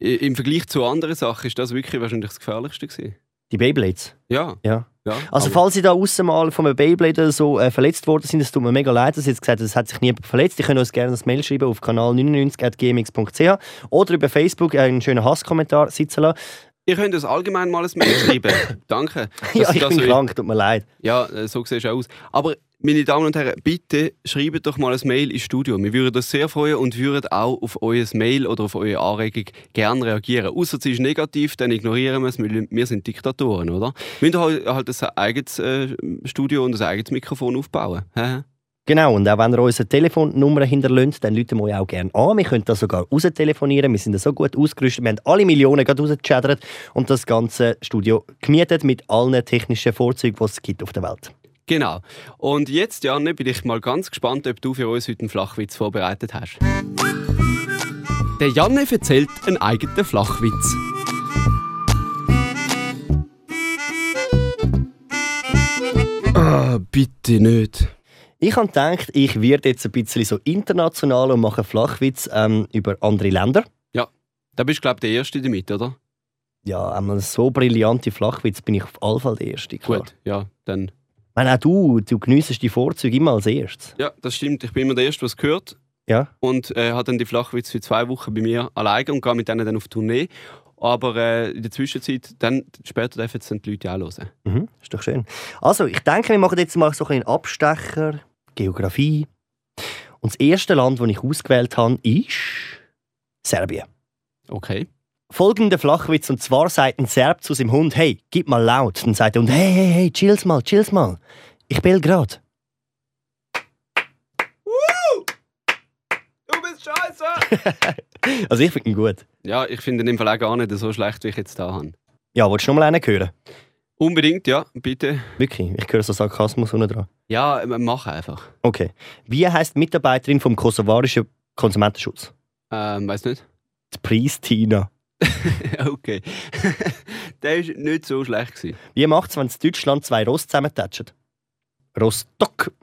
im Vergleich zu anderen Sachen ist das wirklich wahrscheinlich das Gefährlichste gewesen. Die Beyblades. Ja, Ja. Ja. Also falls Sie da außen mal von einem Beyblade so äh, verletzt worden sind, es tut mir mega leid, dass Sie jetzt gesagt haben, es hat sich niemand verletzt. Die können uns gerne ein Mail schreiben auf kanal 99.gmx.ch oder über Facebook einen schönen Hasskommentar sitzen lassen. Ihr könnt uns allgemein mal ein Mail schreiben. Danke. Ja, ihr ich das bin krank, tut mir leid. Ja, äh, so sieht es aus. Aber meine Damen und Herren, bitte schreibt doch mal ein Mail ins Studio. Wir würden uns sehr freuen und würden auch auf euer Mail oder auf eure Anregung gerne reagieren. Außer sie ist negativ, dann ignorieren wir es, wir sind Diktatoren, oder? Wir müssen halt, halt ein eigenes äh, Studio und ein eigenes Mikrofon aufbauen. Genau, und auch wenn ihr unsere Telefonnummer hinterlässt, dann rufen wir euch auch gerne an. Wir können da sogar raus telefonieren. Wir sind so gut ausgerüstet. Wir haben alle Millionen gerade und das ganze Studio gemietet mit allen technischen Vorzügen, die es gibt auf der Welt. Genau. Und jetzt, Janne, bin ich mal ganz gespannt, ob du für uns heute einen Flachwitz vorbereitet hast. Der Janne erzählt einen eigenen Flachwitz. Ah, bitte nicht. Ich habe gedacht, ich werde jetzt ein bisschen so international und mache Flachwitz ähm, über andere Länder. Da bist du, glaube ich, der Erste damit, oder? Ja, einmal so brillante Flachwitz bin ich auf jeden Fall der Erste. Klar. Gut, ja, dann. Meine, auch du, du geniessest die Vorzüge immer als erstes. Ja, das stimmt. Ich bin immer der Erste, der es gehört. Ja. Und äh, habe dann die Flachwitz für zwei Wochen bei mir alleine und gehe mit denen dann auf Tournee. Aber äh, in der Zwischenzeit, dann später dürfen es dann die Leute auch hören. Mhm, ist doch schön. Also, ich denke, wir machen jetzt mal so einen Abstecher. Geografie. Und das erste Land, das ich ausgewählt habe, ist Serbien. Okay. Folgender Flachwitz, und zwar sagt ein Serb zu seinem Hund, hey, gib mal laut. Dann sagt der Hund, hey, hey, hey, chill's mal, chill's mal. Ich bell grad. Du bist scheiße! Also ich finde ihn gut. ja, ich finde ihn im Fall auch gar nicht so schlecht, wie ich jetzt da habe. Ja, willst du noch mal einen hören? Unbedingt, ja, bitte. Wirklich, ich höre so Sarkasmus unten dran. Ja, mach einfach. Okay. Wie heißt die Mitarbeiterin vom kosovarischen Konsumentenschutz? Ähm, weiß nicht. Die Pristina. okay. Der war nicht so schlecht. Gewesen. Wie macht es, wenn in Deutschland zwei Ross zusammentatschen? Rostock.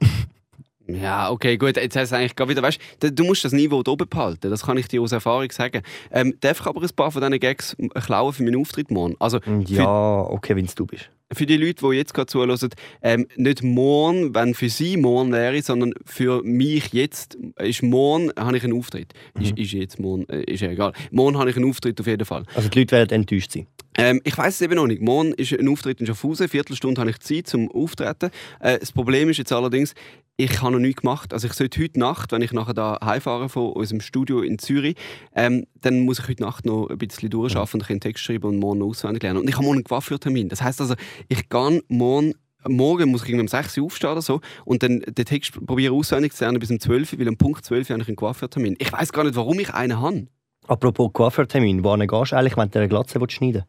Ja, okay, gut. Jetzt hast du eigentlich gerade wieder, weißt du, du musst das Niveau oben behalten. Das kann ich dir aus Erfahrung sagen. Ähm, darf ich aber ein paar von diesen Gags klauen für meinen Auftritt morgen? Also, Ja, okay, wenn es du bist. Für die Leute, die jetzt gerade zuhören, ähm, nicht morgen, wenn für sie morgen wäre, sondern für mich jetzt ist morgen habe ich einen Auftritt. Ist, ist jetzt morgen, äh, ist ja egal. Morgen habe ich einen Auftritt auf jeden Fall. Also die Leute werden enttäuscht sein. Ähm, ich weiß es eben noch nicht. Morgen ist ein Auftritt in Schaffhausen. Eine Viertelstunde habe ich Zeit zum Auftreten. Äh, das Problem ist jetzt allerdings, ich habe noch nichts gemacht. Also ich sollte heute Nacht, wenn ich nachher da heimfahre von unserem Studio in Zürich, ähm, dann muss ich heute Nacht noch ein bisschen durcharbeiten und einen Text schreiben und morgen noch auswendig lernen. Und ich habe morgen einen Coiffeurtermin. Das heißt also, ich gehe morgen Morgen muss ich irgendwie um 6 Uhr aufstehen oder so und dann den Text probieren auswendig zu lernen bis um 12 Uhr, weil um Punkt 12 Uhr habe ich einen Coiffeurtermin. Ich weiß gar nicht, warum ich einen habe. Apropos Coiffeurtermin, wohin gehst du eigentlich, wenn du eine Glatze willst schneiden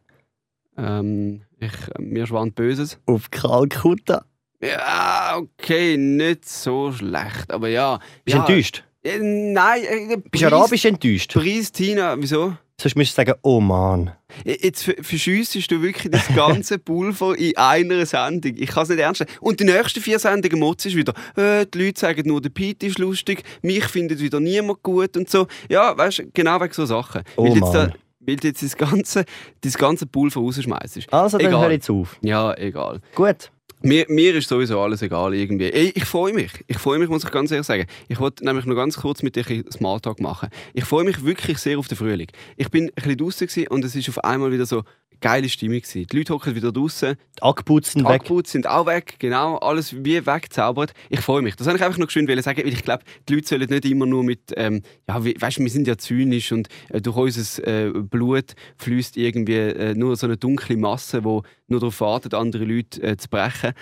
Ähm, ich, mir schwant Böses. Auf Kalkutta. Ja, okay, nicht so schlecht, aber ja. Bist du ja, enttäuscht? Äh, nein, äh, Bist du arabisch enttäuscht? Pristina, wieso? Sonst müsstest du sagen, oh Mann. Äh, Jetzt ver- verschiessest du wirklich das ganze Pulver in einer Sendung. Ich kann es nicht ernst nehmen. Und die nächsten vier Sendungen Motz ist wieder, äh, die Leute sagen nur, der Pete ist lustig, mich findet wieder niemand gut und so. Ja, weißt du, genau wegen so Sachen. Oh weil jetzt, Mann. da, weil du jetzt das ganze, das ganze Pulver rausschmeißt. Also, dann Egal. hör jetzt auf. Ja, egal. Gut. Mir, mir ist sowieso alles egal irgendwie. Ey, ich freue mich. Ich freue mich, muss ich ganz ehrlich sagen. Ich wollte nämlich noch ganz kurz mit dir ein Smalltalk machen. Ich freue mich wirklich sehr auf den Frühling. Ich bin ein bisschen draußen und es ist auf einmal wieder so geile Stimmung gewesen. Die Leute hocken wieder draußen, Die Ackputz sind die weg. Angebote sind auch weg, genau, alles wie weggezaubert. Ich freue mich. Das wollte ich einfach noch schön sagen, weil ich glaube, die Leute sollen nicht immer nur mit, ähm, ja, we- weißt, wir sind ja zynisch und äh, durch unser äh, Blut fließt irgendwie äh, nur so eine dunkle Masse, die nur darauf wartet, andere Leute äh, zu brechen.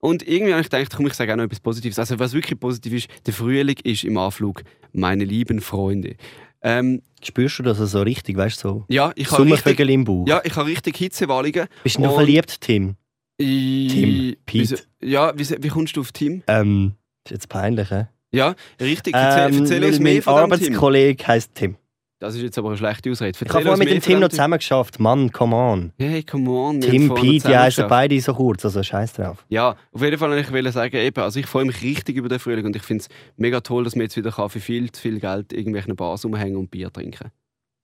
Und irgendwie habe ich gedacht, komm, ich sage auch noch etwas Positives. Also was wirklich positiv ist, der Frühling ist im Anflug, meine lieben Freunde. Ähm, Spürst du das so richtig, weißt du, so ja, ich habe richtig, im Bauch? ja, ich habe richtig Hitzewallungen. Bist du noch verliebt, Tim? Tim, Pete. Ja, wie, wie kommst du auf Tim? Ähm, ist jetzt peinlich, hä? Ja, richtig. Erzähl, Ähm, erzähl weil uns mein mehr von Tim. Arbeitskollege heisst Tim. Das ist jetzt aber eine schlechte Ausrede. Ich Erzähl habe vorher mit dem Tim noch zusammen geschafft. Mann, come on. Hey, come on. wir Tim, Pete, die heißen beide so kurz, also scheiß drauf. Ja, auf jeden Fall ich wollte sagen, eben, also ich freue mich richtig über den Frühling und ich finde es mega toll, dass man jetzt wieder für viel zu viel Geld irgendwelchen Bars rumhängen und Bier trinken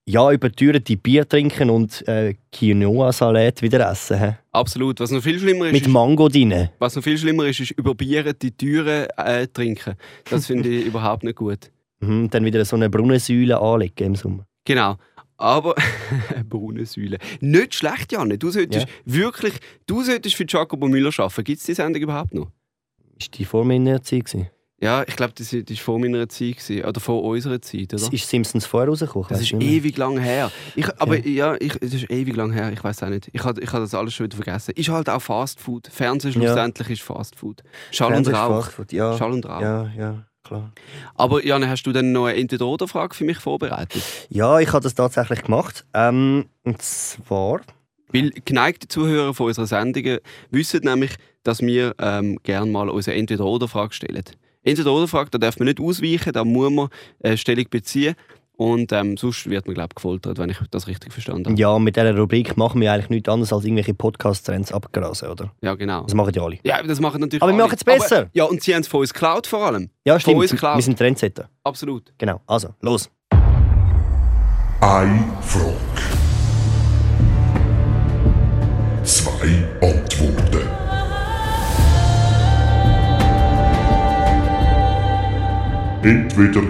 Ja, über die Türen die Bier trinken und äh, Quinoa-Salat wieder essen. hä? Absolut. Was noch viel schlimmer ist, Mit Mango drin. was noch viel schlimmer ist, ist über Bier die Türen äh, trinken. Das finde ich überhaupt nicht gut. Mhm, dann wieder so eine Brunnensäule anlegen im Sommer. Genau. Aber Brunnensäule. Nicht schlecht, Janne. Du solltest wirklich, du solltest für Jacobo Müller arbeiten. Gibt es die Sendung überhaupt noch? Ist die vor meiner Zeit? gewesen? Ja, ich glaube, das war vor meiner Zeit. Gewesen. Oder vor unserer Zeit, oder? Ist Simpsons vorher rausgekommen? Das ist ewig lang her. Ich, aber ja, ich, das ist ewig lang her. Ich weiß auch nicht. Ich habe ich hab das alles schon wieder vergessen. Ist halt auch Fast Food. Fernsehen Ja. schlussendlich ist Fast Food. Schall und Fernsehen ist Rauch. Fastfood, Ja, Schall und Rauch. ja, ja, klar. Aber Janne, hast du dann noch eine Entweder-Oder-Frage für mich vorbereitet? Ja, ich habe das tatsächlich gemacht. Ähm, und zwar... Weil geneigte Zuhörer von unseren Sendungen wissen nämlich, dass wir ähm, gerne mal unsere Entweder-Oder-Frage stellen. Entweder-Oder-Frage, da darf man nicht ausweichen, da muss man äh, Stellung beziehen. Und ähm, sonst wird man, glaube ich, gefoltert, wenn ich das richtig verstanden habe. Ja, mit dieser Rubrik machen wir eigentlich nichts anderes als irgendwelche Podcast-Trends abgrasen, oder? Ja, genau. Das machen ja alle. Ja, das machen natürlich Aber wir alle. machen es besser. Aber, ja, und sie haben es von uns geklaut vor allem. Ja, Von stimmt. uns geklaut. Wir sind Trendsetter. Absolut. Genau. Also, los. Eine Frage. Zwei Antworten. Entweder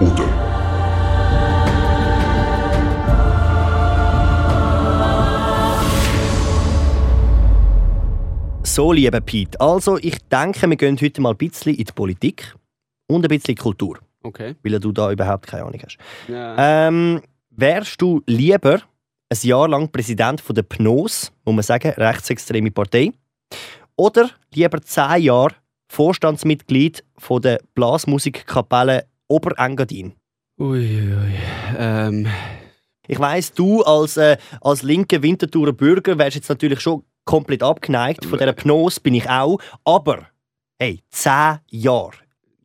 oder. So, lieber Pete, also ich denke, wir gehen heute mal ein bisschen in die Politik und ein bisschen Kultur, Okay. weil du da überhaupt keine Ahnung hast. Ja. Ähm, wärst du lieber ein Jahr lang Präsident von der PNOS, muss man sagen, rechtsextreme Partei, oder lieber zehn Jahre Vorstandsmitglied von der Blasmusikkapelle Oberengadin? Uiuiui. Ähm, Ich weiss, du als, äh, als linker Winterthurer Bürger wärst jetzt natürlich schon komplett abgeneigt. Von dieser Pnos bin ich auch. Aber, hey, zehn Jahre.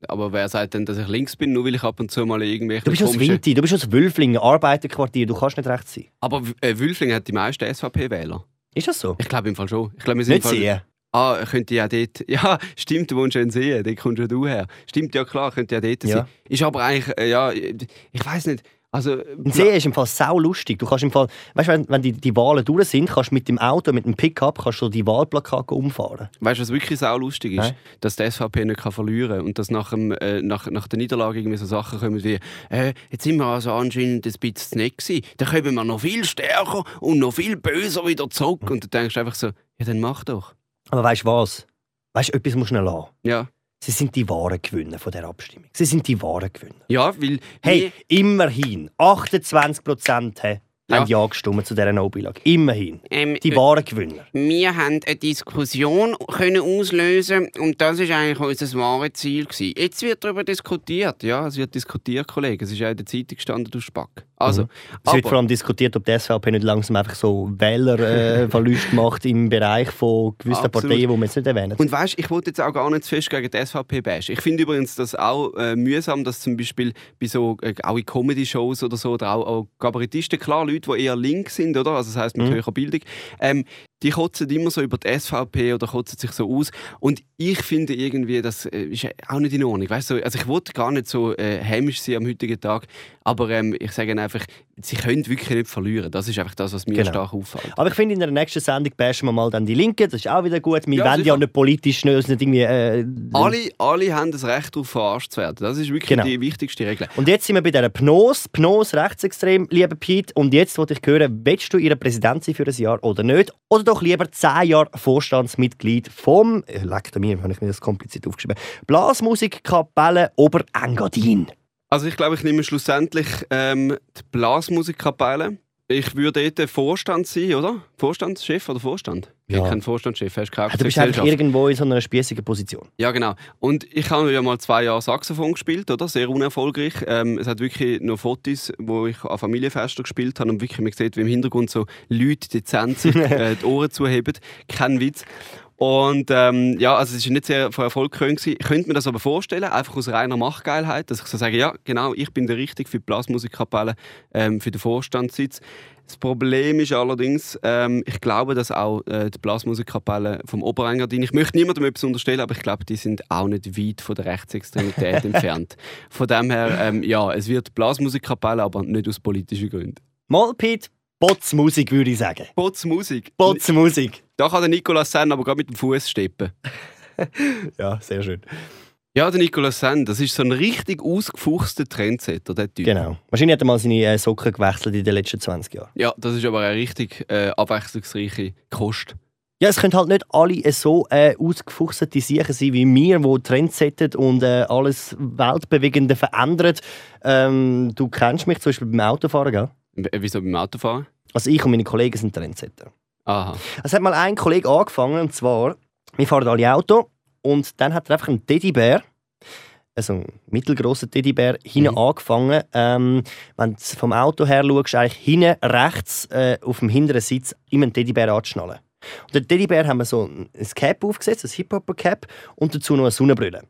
aber wer sagt denn, dass ich links bin, nur weil ich ab und zu mal irgendwelche Du bist aus Winti, du bist aus Wülflingen, Arbeiterquartier, du kannst nicht recht sein. Aber äh, Wülfling hat die meisten SVP-Wähler. Ist das so? Ich glaube im Fall schon. Ich glaube, wir sind Nicht Fall- sehen. Ah, könnte ja dort. Ja, stimmt, du wohnst in Seen, dort kommst ja du her. Stimmt, ja klar, könnte ja dort Ja. sein. Ist aber eigentlich, äh, ja, ich weiß nicht. Also, Ein See ist im Fall sau lustig. Du kannst im Fall, weißt, wenn, wenn die, die Wahlen durch sind, kannst du mit dem Auto, mit dem Pickup, kannst du die Wahlplakate umfahren. Weißt du, was wirklich sau lustig ist? Nein. Dass die SVP nicht kann verlieren kann und dass nach, dem, äh, nach, nach der Niederlage irgendwie so Sachen kommen wie äh, jetzt sind wir also anscheinend ein bisschen zu nett gewesen. Dann kommen wir noch viel stärker und noch viel böser wieder zurück. Und du denkst einfach so, ja dann mach doch. Aber weißt du was? Weißt du, etwas musst du lassen. Ja, Sie sind die wahren Gewinner von der Abstimmung. Sie sind die wahren Gewinner. ja weil... Hey, immerhin, 28 Prozent haben Ja. Ja gestimmt zu dieser No-Beilage. Immerhin. ähm, Die wahren Gewinner. wir haben eine Diskussion können auslösen und das ist eigentlich unser wahres Ziel gewesen. Jetzt wird darüber diskutiert, ja, es wird diskutiert, Kollege. Es ist ja in der Zeitung gestanden, du Spack. Also, Mhm. Es wird vor allem diskutiert, ob die SVP nicht langsam einfach so Wählerverluste macht im Bereich von gewissen Absolut. Parteien, die wir jetzt nicht erwähnen. Und weißt, ich wollte jetzt auch gar nicht zu fest gegen die SVP bashen. Ich finde übrigens das auch äh, mühsam, dass zum Beispiel bei so äh, auch in Comedy-Shows oder so oder auch, auch Kabarettisten, klar, Leute, die eher links sind, oder? Also das heißt mit Mhm. höherer Bildung, ähm, die kotzen immer so über die SVP oder kotzen sich so aus. Und ich finde irgendwie, das äh, ist auch nicht in Ordnung. Weißt du, also ich wollte gar nicht so äh, hämisch sein am heutigen Tag, aber ähm, ich sage einfach, sie können wirklich nicht verlieren. Das ist einfach das, was mir Genau. stark auffällt. Aber ich finde, in der nächsten Sendung bashen wir mal dann die Linken. Das ist auch wieder gut. Wir Ja, wollen ja nicht politisch schnell, nicht irgendwie... Äh, Alle, alle haben das Recht darauf, verarscht zu werden. Das ist wirklich Genau. die wichtigste Regel. Und jetzt sind wir bei dieser Pnos, Pnos rechtsextrem, lieber Pete. Und jetzt wollte ich hören, willst du ihre Präsident sein für ein Jahr oder nicht? Oder doch lieber zehn Jahre Vorstandsmitglied vom, äh, leck mir, habe ich mir das kompliziert aufgeschrieben, Blasmusikkapelle Oberengadin. Also ich glaube, ich nehme schlussendlich ähm, die Blasmusikkapelle. Ich würde dort Vorstand sein, oder? Vorstandschef oder Vorstand? Ich Ja. bin kein Vorstandschef, hast keine Du bist einfach Aktiengesellschaft. irgendwo in so einer spießigen Position. Ja, genau. Und ich habe ja mal zwei Jahre Saxophon gespielt, oder? Sehr unerfolgreich. Ähm, es hat wirklich noch Fotos, wo ich an Familienfesten gespielt habe und wirklich man sieht, wie im Hintergrund so Leute dezent sich äh, die Ohren zuheben. Kein Witz. Und ähm, ja, also es ist nicht sehr von Erfolg gewesen. Ich könnte mir das aber vorstellen, einfach aus reiner Machtgeilheit, dass ich so sage, ja, genau, ich bin der Richtige für die Blasmusikkapelle, ähm, für den Vorstandssitz. Das Problem ist allerdings, ähm, ich glaube, dass auch äh, die Blasmusikkapelle vom Oberengadin, ich möchte niemandem etwas unterstellen, aber ich glaube, die sind auch nicht weit von der Rechtsextremität entfernt. Von dem her, ähm, ja, es wird Blasmusikkapelle, aber nicht aus politischen Gründen. Mal, Pete, Botzmusik würde ich sagen. Botzmusik. Botzmusik. Da kann der Nicolas Sen aber gerade mit dem Fuß steppen. Ja, sehr schön. Ja, der Nicolas Sen, das ist so ein richtig ausgefuchster Trendsetter, der Typ. Genau. Wahrscheinlich hat er mal seine äh, Socken gewechselt in den letzten 20 Jahren. Ja, das ist aber eine richtig äh, abwechslungsreiche Kost. Ja, es können halt nicht alle so äh, ausgefuchste Sachen sein wie wir, die Trends setzen und äh, alles Weltbewegende verändern. Ähm, du kennst mich zum Beispiel beim Autofahren, gell? Äh, Wieso beim Autofahren? Also ich und meine Kollegen sind Trendsetter. Aha. Es hat mal ein Kollege angefangen, und zwar, wir fahren alle Auto und dann hat er einfach einen Teddybär, also einen mittelgroßen Teddybär, hinten Mhm. angefangen. Ähm, wenn du vom Auto her schaust, eigentlich hinten rechts äh, auf dem hinteren Sitz immer einen Teddybär anzuschnallen. Und den Teddybär haben wir so ein ein Cap aufgesetzt, ein Hip-Hopper-Cap und dazu noch eine Sonnenbrille.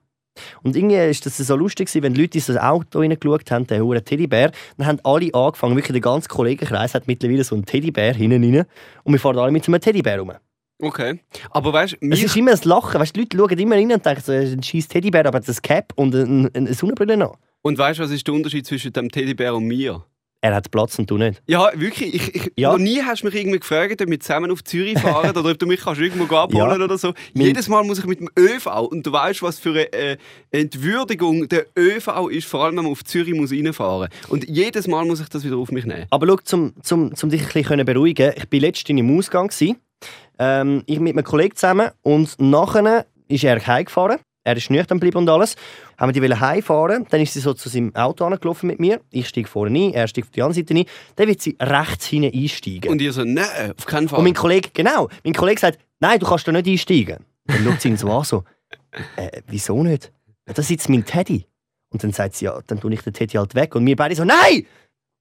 Und irgendwie ist das so lustig, wenn die Leute in das Auto reingeschaut haben, den hohen Teddybär, dann haben alle angefangen, wirklich der ganze Kollegenkreis hat mittlerweile so einen Teddybär hinten rein und wir fahren alle mit so einem Teddybär rum. Okay. Aber weißt du, Es ist immer ein Lachen. Weißt, die Leute schauen immer rein und denken, so, ein scheiß Teddybär, aber das Cap und eine, eine Sonnenbrille noch. und weißt du, was ist der Unterschied zwischen dem Teddybär und mir? Er hat Platz und du nicht. Ja, wirklich. Ich, ich, Ja. Noch nie hast du mich irgendwie gefragt, ob wir zusammen auf Zürich fahren oder ob du mich kannst irgendwo abholen Ja. oder so. Mein- Jedes Mal muss ich mit dem ÖV und du weißt, was für eine äh, Entwürdigung der ÖV ist, vor allem wenn man auf Zürich muss reinfahren muss. Und jedes Mal muss ich das wieder auf mich nehmen. Aber schau, zum, zum, zum dich ein bisschen beruhigen, ich war letztens im Ausgang. Gewesen. Ähm, ich mit einem Kollegen zusammen und nachher ist er heimgefahren. Er ist nüchtern geblieben und alles. Haben wir die heimfahren. Dann ist sie so zu seinem Auto angelaufen mit mir. Ich steige vorne ein, er steigt auf die andere Seite ein. Dann wird sie rechts hinein einsteigen. Und ihr so, nein, auf keinen Fall. Und mein Kollege, genau, mein Kollege sagt, nein, du kannst da nicht einsteigen. Dann schaut sie ihn so an, so, äh, wieso nicht? Das ist jetzt mein Teddy. Und dann sagt sie, ja, dann tue ich den Teddy halt weg. Und wir beide so, nein!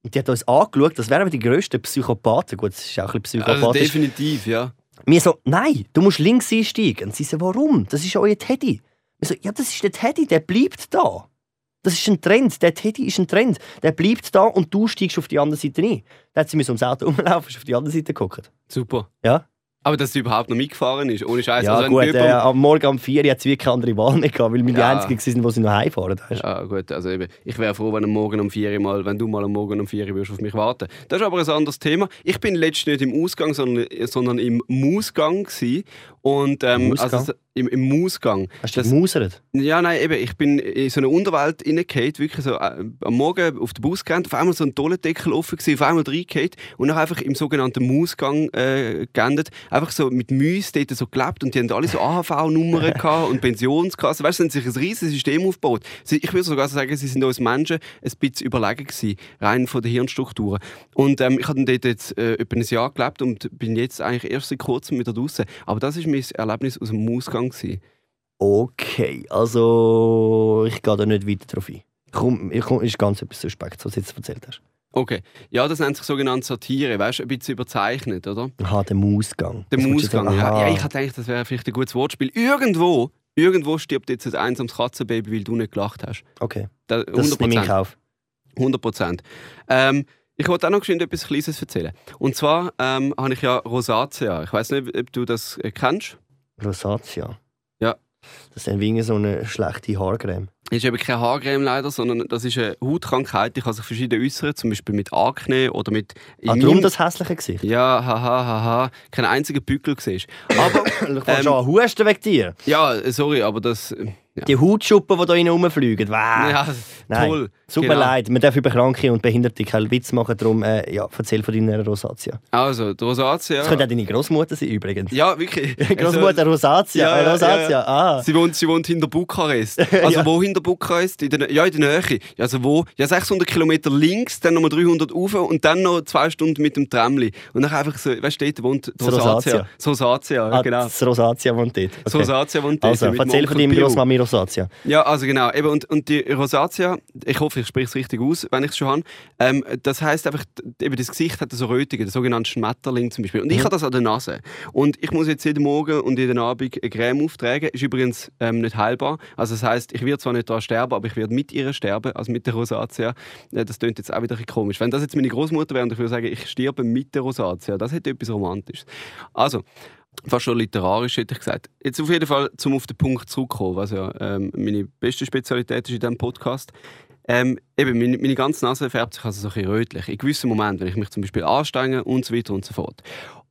Und die hat uns angeschaut, das wären die grössten Psychopathen. Gut, das ist auch ein bisschen also psychopathisch. definitiv, ja. wir so, nein, du musst links einsteigen. Und sie so, warum? Das ist euer Teddy. So, ja, das ist der Teddy, der bleibt da. Das ist ein Trend. Der Teddy ist ein Trend. Der bleibt da und du steigst auf die andere Seite ein. Dann hat sie mir so ums Auto rumlaufen, ist auf die andere Seite geguckt. Super. Ja. Aber dass sie überhaupt noch mitgefahren ist, ohne Scheiß. Ja, also, gut, äh, am Morgen um 4 Uhr hat sie wirklich keine andere Wahl mehr gehabt, weil wir die Ja. Einzigen waren, die sie noch heimfahren. weisst du? Ja, gut, also eben, ich wäre froh, wenn am Morgen um 4 Uhr mal, wenn du mal am Morgen um 4 Uhr würdest auf mich warten. Das ist aber ein anderes Thema. Ich bin letztens nicht im Ausgang, sondern, sondern im Mausgang und ähm, Mausgang? also im, im Mausgang. Hast du Das- gemausert? Ja, nein, eben, ich bin in so eine Unterwelt reingehauen, wirklich so äh, am Morgen auf den Bus gerannt, auf einmal so ein Toilendeckel offen gewesen, auf einmal reingehauen und dann einfach im sogenannten Mausgang äh, geendet. Einfach so mit Müs dort so gelebt und die haben alle so AHV-Nummern gehabt und Pensionskassen. Weißt du, sie haben sich ein riesiges System aufgebaut. Ich würde sogar sagen, sie sind uns Menschen ein bisschen überlegen gewesen, rein von den Hirnstrukturen. Und ähm, ich habe dort jetzt äh, etwa ein Jahr gelebt und bin jetzt eigentlich erst seit kurzem wieder draußen. Aber das ist mein Erlebnis aus dem gewesen. Okay, also ich gehe da nicht weiter drauf ein. Komm, ich komm, ist ganz etwas suspekt, was du jetzt erzählt hast. Okay. Ja, das nennt sich sogenannte Satire, weißt du, ein bisschen überzeichnet, oder? Aha, der Mausgang. Der Mausgang, ja. Ich hatte gedacht, das wäre vielleicht ein gutes Wortspiel. Irgendwo, irgendwo stirbt jetzt ein einsames Katzenbaby, weil du nicht gelacht hast. Okay, Da, das nehme ich in Kauf. 100 Prozent. Ähm, ich wollte auch noch geschwind etwas Kleines erzählen. Und zwar ähm, habe ich ja Rosatia. Ich weiß nicht, ob du das äh, kennst. Rosatia. Ja. Das ist dann wie so eine schlechte Haarcreme. Ist eben keine Haarcreme leider, sondern das ist eine Hautkrankheit, die kann sich verschieden äußern, zum Beispiel mit Akne oder mit... Ah, darum das hässliche Gesicht. Ja, haha, haha, kein einziger Bückel siehst. Aber, Ich fange Ähm, schon husten wegen dir. ja, sorry, aber das... äh, Ja, Die Hautschuppen, die da rein rumfliegen. Wow. ja Nein. toll. Mir Genau. leid, man darf über Kranke und Behinderte keinen Witz machen, darum äh, ja, erzähl von deiner Rosatia. Also, die Rosatia... Das könnte auch deine Großmutter sein übrigens. Ja, wirklich. Großmutter Rosatia. Ja, äh, ja, Rosatia, ah. Sie wohnt, sie wohnt hinter Bukarest. Also wo hinter Bukarest? In der, ja, in der Nähe. Also wo? Ja, 600 Kilometer links, dann nochmal 300 rauf und dann noch zwei Stunden mit dem Tramli. Und dann einfach so, weißt du, dort wohnt Rosatia. Rosatia. Ja, Ah, genau. Das Rosatia wohnt dort. Das Rosatia wohnt dort. Also, erzähl von deinem Pio. Großmami Rosatia. Ja, also genau. Eben, und, und die Rosatia, ich hoffe, ich spreche es richtig aus, wenn ich es schon habe. Ähm, das heisst einfach, eben das Gesicht hat so Rötungen, der sogenannte Schmetterling zum Beispiel. Und ich Mhm. habe das an der Nase. Und ich muss jetzt jeden Morgen und jeden Abend eine Creme auftragen. Ist übrigens ähm, nicht heilbar. Also das heisst, ich werde zwar nicht daran sterben, aber ich werde mit ihr sterben, also mit der Rosatia. Äh, das klingt jetzt auch wieder ein komisch. Wenn das jetzt meine Großmutter wäre und ich würde sagen, ich sterbe mit der Rosatia, das hätte etwas Romantisches. Also, fast schon literarisch, hätte ich gesagt. Jetzt auf jeden Fall, zum auf den Punkt zurückkommen, was ja ähm, meine beste Spezialität ist in diesem Podcast. Ähm, eben, meine, meine ganze Nase färbt sich also so ein bisschen rötlich. In gewissen Momenten, wenn ich mich zum Beispiel anstrenge und so weiter und so fort.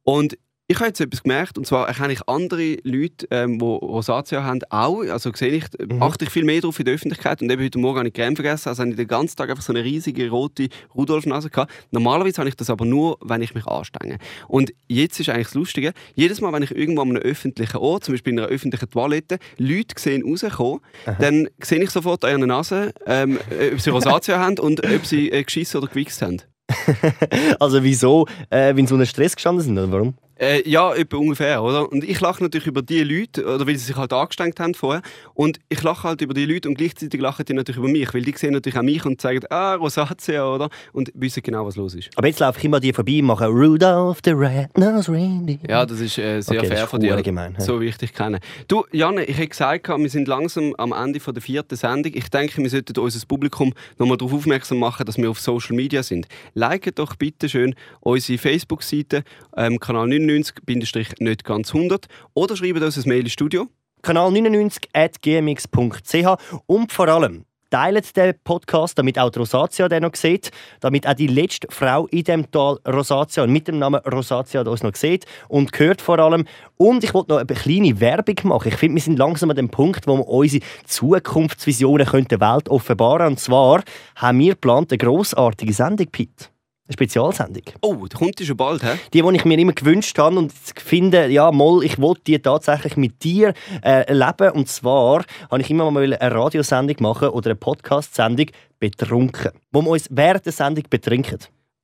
Und ich habe jetzt etwas gemerkt, und zwar erkenne ich andere Leute, ähm, die Rosatia haben, auch. Also sehe ich, Mhm. achte ich viel mehr darauf in der Öffentlichkeit. Und eben heute Morgen habe ich Creme vergessen, also habe ich den ganzen Tag einfach so eine riesige rote Rudolf-Nase gehabt. Normalerweise habe ich das aber nur, wenn ich mich anstrenge. Und jetzt ist eigentlich das Lustige, jedes Mal, wenn ich irgendwo an einem öffentlichen Ort, zum Beispiel in einer öffentlichen Toilette, Leute sehen rauskommen, dann sehe ich sofort an ihrer Nase, ähm, ob sie Rosatia haben und ob sie äh, geschissen oder gewichst haben. Also wieso, äh, wenn sie unter Stress gestanden sind, oder warum? Äh, ja, etwa ungefähr, oder? Und ich lache natürlich über die Leute, oder weil sie sich halt angestrengt haben vorher. Und ich lache halt über die Leute und gleichzeitig lachen die natürlich über mich, weil die sehen natürlich auch mich und sagen, ah, Rosacea, oder? Und wissen genau, was los ist. Aber jetzt laufe ich immer die vorbei und mache Rudolph the Red-Nosed Reindeer. Ja, das ist äh, sehr okay, fair von dir. Gemein, So wichtig kennen. Du, Janne, ich habe gesagt, wir sind langsam am Ende von der vierten Sendung. Ich denke, wir sollten unser Publikum nochmal darauf aufmerksam machen, dass wir auf Social Media sind. Liken doch bitte schön unsere Facebook-Seite, ähm, Kanal 9 99-nicht ganz 100 oder schreiben uns ein Mail ins Studio. Kanal 99.gmx.ch und vor allem teilt den Podcast, damit auch die Rosatia den noch sieht, damit auch die letzte Frau in dem Tal Rosatia mit dem Namen Rosatia uns noch sieht und hört vor allem. Und ich wollte noch eine kleine Werbung machen. Ich finde, wir sind langsam an dem Punkt, wo wir unsere Zukunftsvisionen der Welt offenbaren können. Und zwar haben wir geplant eine grossartige Sendung, Pete. Eine Spezialsendung. Oh, da kommt die schon bald, hä? Die, die ich mir immer gewünscht habe und finde, ja, Moll, ich wollte die tatsächlich mit dir äh, erleben. Und zwar habe ich immer mal eine Radiosendung machen oder eine Podcast-Sendung betrunken, wo wir uns während der Sendung betrinken.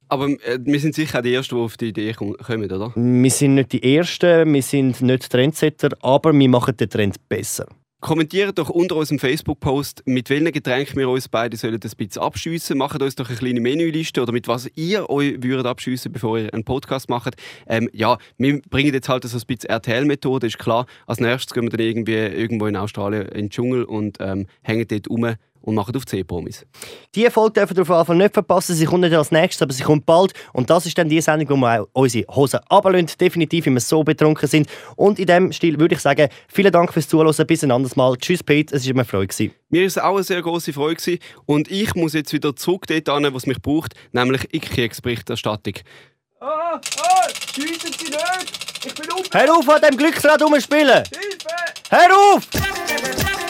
Aber äh, wir sind sicher auch die Ersten, die auf die Idee kommen, oder? Wir sind nicht die Ersten, wir sind nicht Trendsetter, aber wir machen den Trend besser. Kommentiert doch unter unserem Facebook-Post, mit welchen Getränken wir uns beide sollen ein bisschen abschiessen. Macht uns doch eine kleine Menüliste oder mit was ihr euch würdet abschiessen, bevor ihr einen Podcast macht. Ähm, ja, wir bringen jetzt halt so ein bisschen RTL-Methode, ist klar. Als nächstes gehen wir dann irgendwie irgendwo in Australien in den Dschungel und ähm, hängen dort rum und machen auf C-Promis. Die Folge dürfen wir auf jeden Fall nicht verpassen. Sie kommt nicht als nächstes, aber sie kommt bald. Und das ist dann die Sendung, wo wir auch unsere Hosen runterlassen. Definitiv, wenn wir so betrunken sind. Und in diesem Stil würde ich sagen, vielen Dank fürs Zuhören. Bis ein anderes Mal. Tschüss, Pete. Es war mir eine Freude. Mir war es auch eine sehr große Freude. Gewesen. Und ich muss jetzt wieder zurück dort hin, was mich braucht, nämlich IKEX-Berichterstattung. Ah, ah, schiessen Sie nicht! Ich bin auf! Hör auf, an dem Glücksrad rumspielen! Hilfe! Hör auf!